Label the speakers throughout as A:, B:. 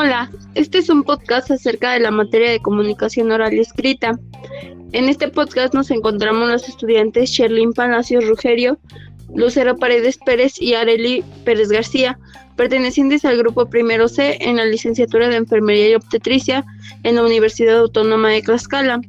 A: Hola, este es un podcast acerca de la materia de comunicación oral y escrita. En este podcast nos encontramos los estudiantes Sherlyn Palacios Rugerio, Lucero Paredes Pérez y Areli Pérez García, pertenecientes al grupo primero C en la licenciatura de Enfermería y Obstetricia en la Universidad Autónoma de Tlaxcala.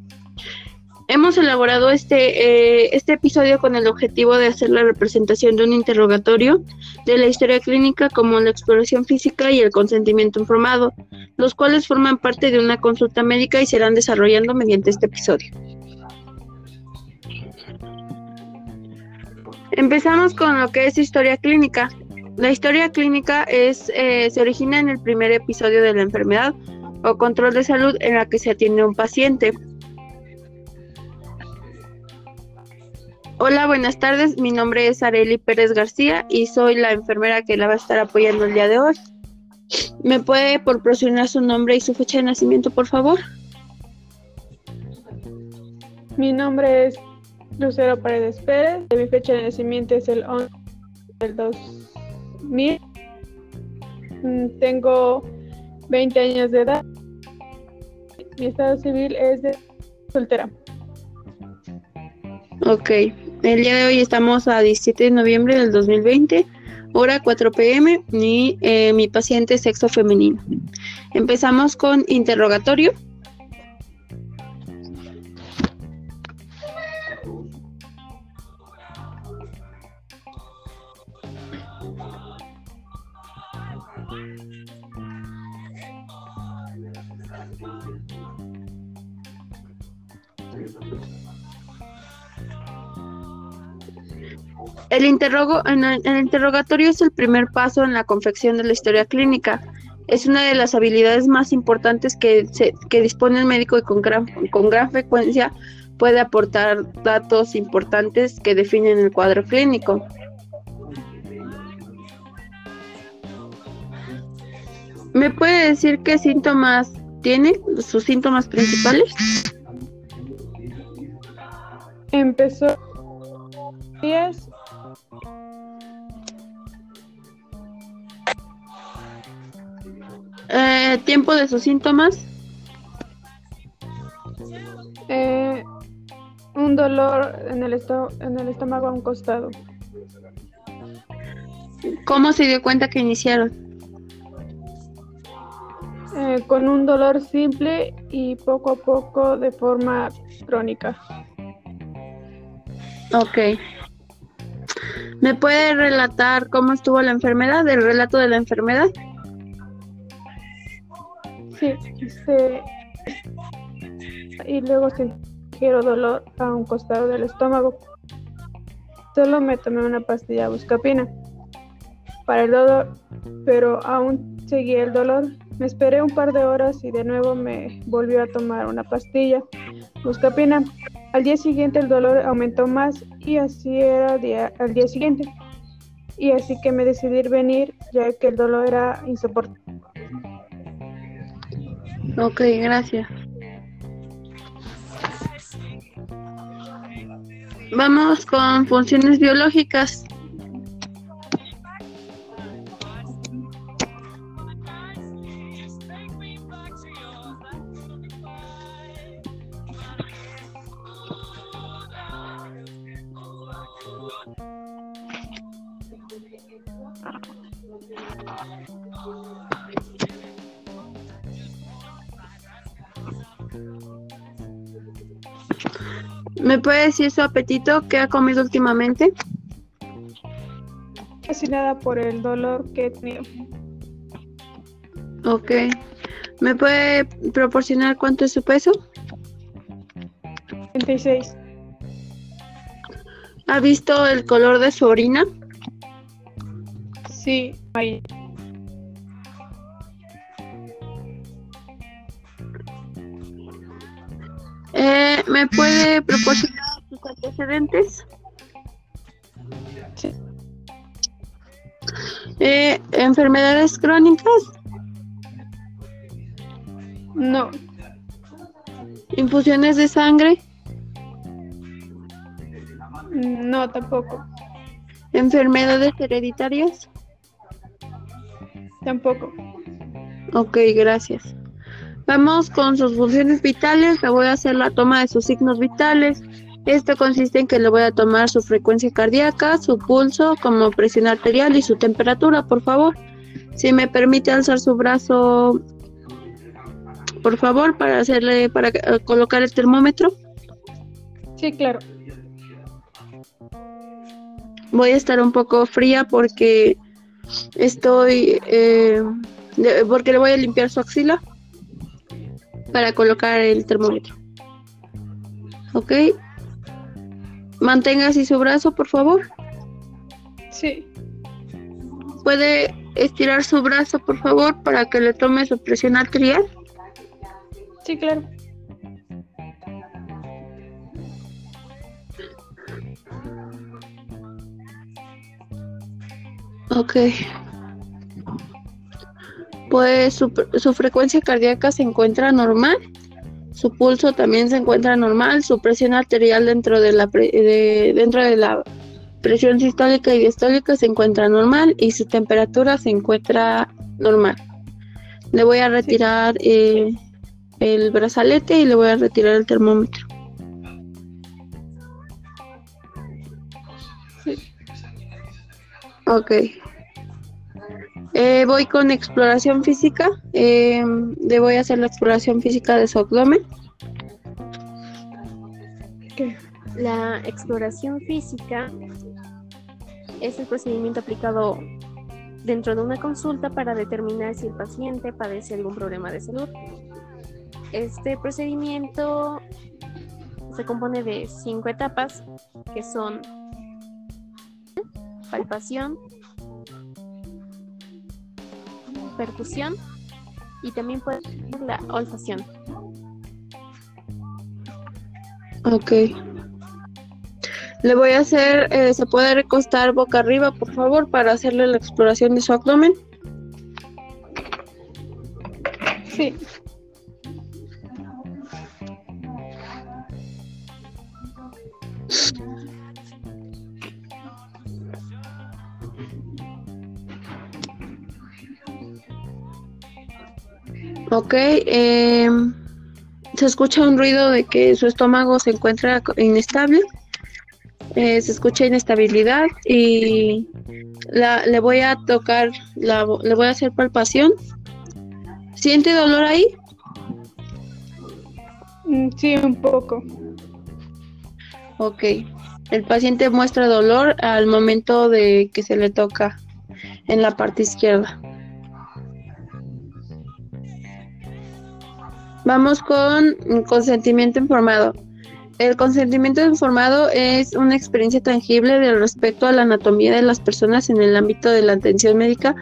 A: Hemos elaborado este, eh, este episodio con el objetivo de hacer la representación de un interrogatorio de la historia clínica como la exploración física y el consentimiento informado, los cuales forman parte de una consulta médica y serán desarrollando mediante este episodio. Empezamos con lo que es historia clínica. La historia clínica es, eh, se origina en el primer episodio de la enfermedad o control de salud en la que se atiende a un paciente. Hola, buenas tardes. Mi nombre es Areli Pérez García y soy la enfermera que la va a estar apoyando el día de hoy. ¿Me puede proporcionar su nombre y su fecha de nacimiento, por favor?
B: Mi nombre es Lucero Paredes Pérez. Mi fecha de nacimiento es el 11 del 2000. Mm, tengo 20 años de edad. Mi estado civil es de soltera.
A: Ok, el día de hoy estamos a 17 de noviembre del 2020, hora 4 pm, y eh, mi paciente sexo femenino. Empezamos con interrogatorio. El, interrogo, en el, interrogatorio es el primer paso en la confección de la historia clínica. Es una de las habilidades más importantes que, que dispone el médico y con gran, con gran frecuencia puede aportar datos importantes que definen el cuadro clínico. ¿Me puede decir qué síntomas tiene, sus síntomas principales?
B: Empezó días
A: Eh, ¿Tiempo de sus síntomas?
B: Eh, un dolor en el, en el estómago a un costado.
A: ¿Cómo se dio cuenta que iniciaron?
B: Eh, con un dolor simple y poco a poco de forma crónica.
A: Ok. ¿Me puede relatar cómo estuvo la enfermedad, el relato de la enfermedad?
B: Sí, este, y luego sentí dolor a un costado del estómago. Solo me tomé una pastilla buscapina para el dolor, pero aún seguía el dolor. Me esperé un par de horas y de nuevo me volvió a tomar una pastilla buscapina. Al día siguiente el dolor aumentó más y así era día, al día siguiente. Y así que me decidí venir ya que el dolor era insoportable.
A: Ok, gracias. Vamos con funciones biológicas. ¿Me puede decir su apetito? ¿Qué ha comido últimamente?
B: Casi nada por el dolor que he tenido.
A: Ok. ¿Me puede proporcionar cuánto es su peso?
B: 26.
A: ¿Ha visto el color de su orina?
B: Sí, ahí.
A: Eh, ¿Me puede proporcionar sus antecedentes?
B: Sí.
A: Eh, ¿Enfermedades crónicas?
B: No.
A: ¿Infusiones de sangre?
B: No, tampoco.
A: ¿Enfermedades hereditarias?
B: Tampoco.
A: Ok, gracias. Vamos con sus funciones vitales. Le voy a hacer la toma de sus signos vitales. Esto consiste en que le voy a tomar su frecuencia cardíaca, su pulso, como presión arterial y su temperatura, por favor. Si me permite alzar su brazo, por favor, para hacerle, para eh, colocar el termómetro.
B: Sí, claro.
A: Voy a estar un poco fría porque estoy, eh, porque le voy a limpiar su axila para colocar el termómetro. ¿Ok? Mantenga así su brazo, por favor.
B: Sí.
A: ¿Puede estirar su brazo, por favor, para que le tome su presión arterial?
B: Sí, claro.
A: Ok. Pues su, su, frecuencia cardíaca se encuentra normal, su pulso también se encuentra normal, su presión arterial dentro de la de, dentro de la presión sistólica y diastólica se encuentra normal y su temperatura se encuentra normal. Le voy a retirar eh, el brazalete y le voy a retirar el termómetro. Ok. Eh, voy con exploración física. Eh, le voy a hacer la exploración física de su abdomen.
C: La exploración física es el procedimiento aplicado dentro de una consulta para determinar si el paciente padece algún problema de salud. Este procedimiento se compone de cinco etapas que son palpación, percusión y también puede ser la olfación.
A: Ok. Le voy a hacer, eh, ¿se puede recostar boca arriba, por favor, para hacerle la exploración de su abdomen?
B: Sí.
A: Ok, eh, se escucha un ruido de que su estómago se encuentra inestable, eh, se escucha inestabilidad y la, le voy a tocar, la, le voy a hacer palpación. ¿Siente dolor ahí?
B: Mm, sí, un poco.
A: Ok, el paciente muestra dolor al momento de que se le toca en la parte izquierda. Vamos con consentimiento informado. El consentimiento informado es una experiencia tangible de respecto a la anatomía de las personas en el ámbito de la atención médica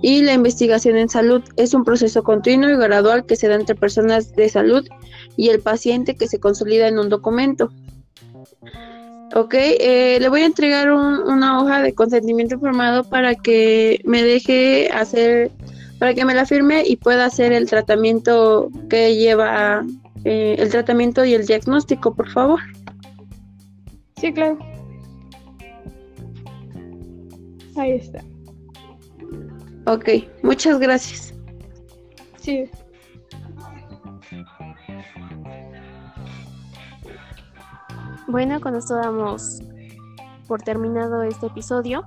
A: y la investigación en salud. Es un proceso continuo y gradual que se da entre personas de salud y el paciente que se consolida en un documento. Ok, eh, le voy a entregar una hoja de consentimiento informado para que me deje hacer para que me la firme y pueda hacer el tratamiento que lleva eh, el tratamiento y el diagnóstico, por favor.
B: Sí, claro. Ahí está.
A: Ok, muchas gracias.
B: Sí.
C: Bueno, con esto damos por terminado este episodio.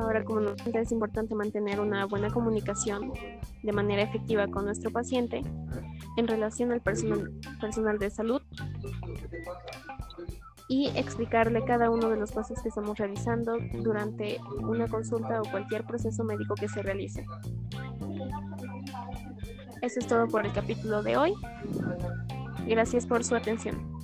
C: Ahora, como nos es importante mantener una buena comunicación de manera efectiva con nuestro paciente en relación al personal, personal de salud y explicarle cada uno de los pasos que estamos realizando durante una consulta o cualquier proceso médico que se realice. Eso es todo por el capítulo de hoy. Gracias por su atención.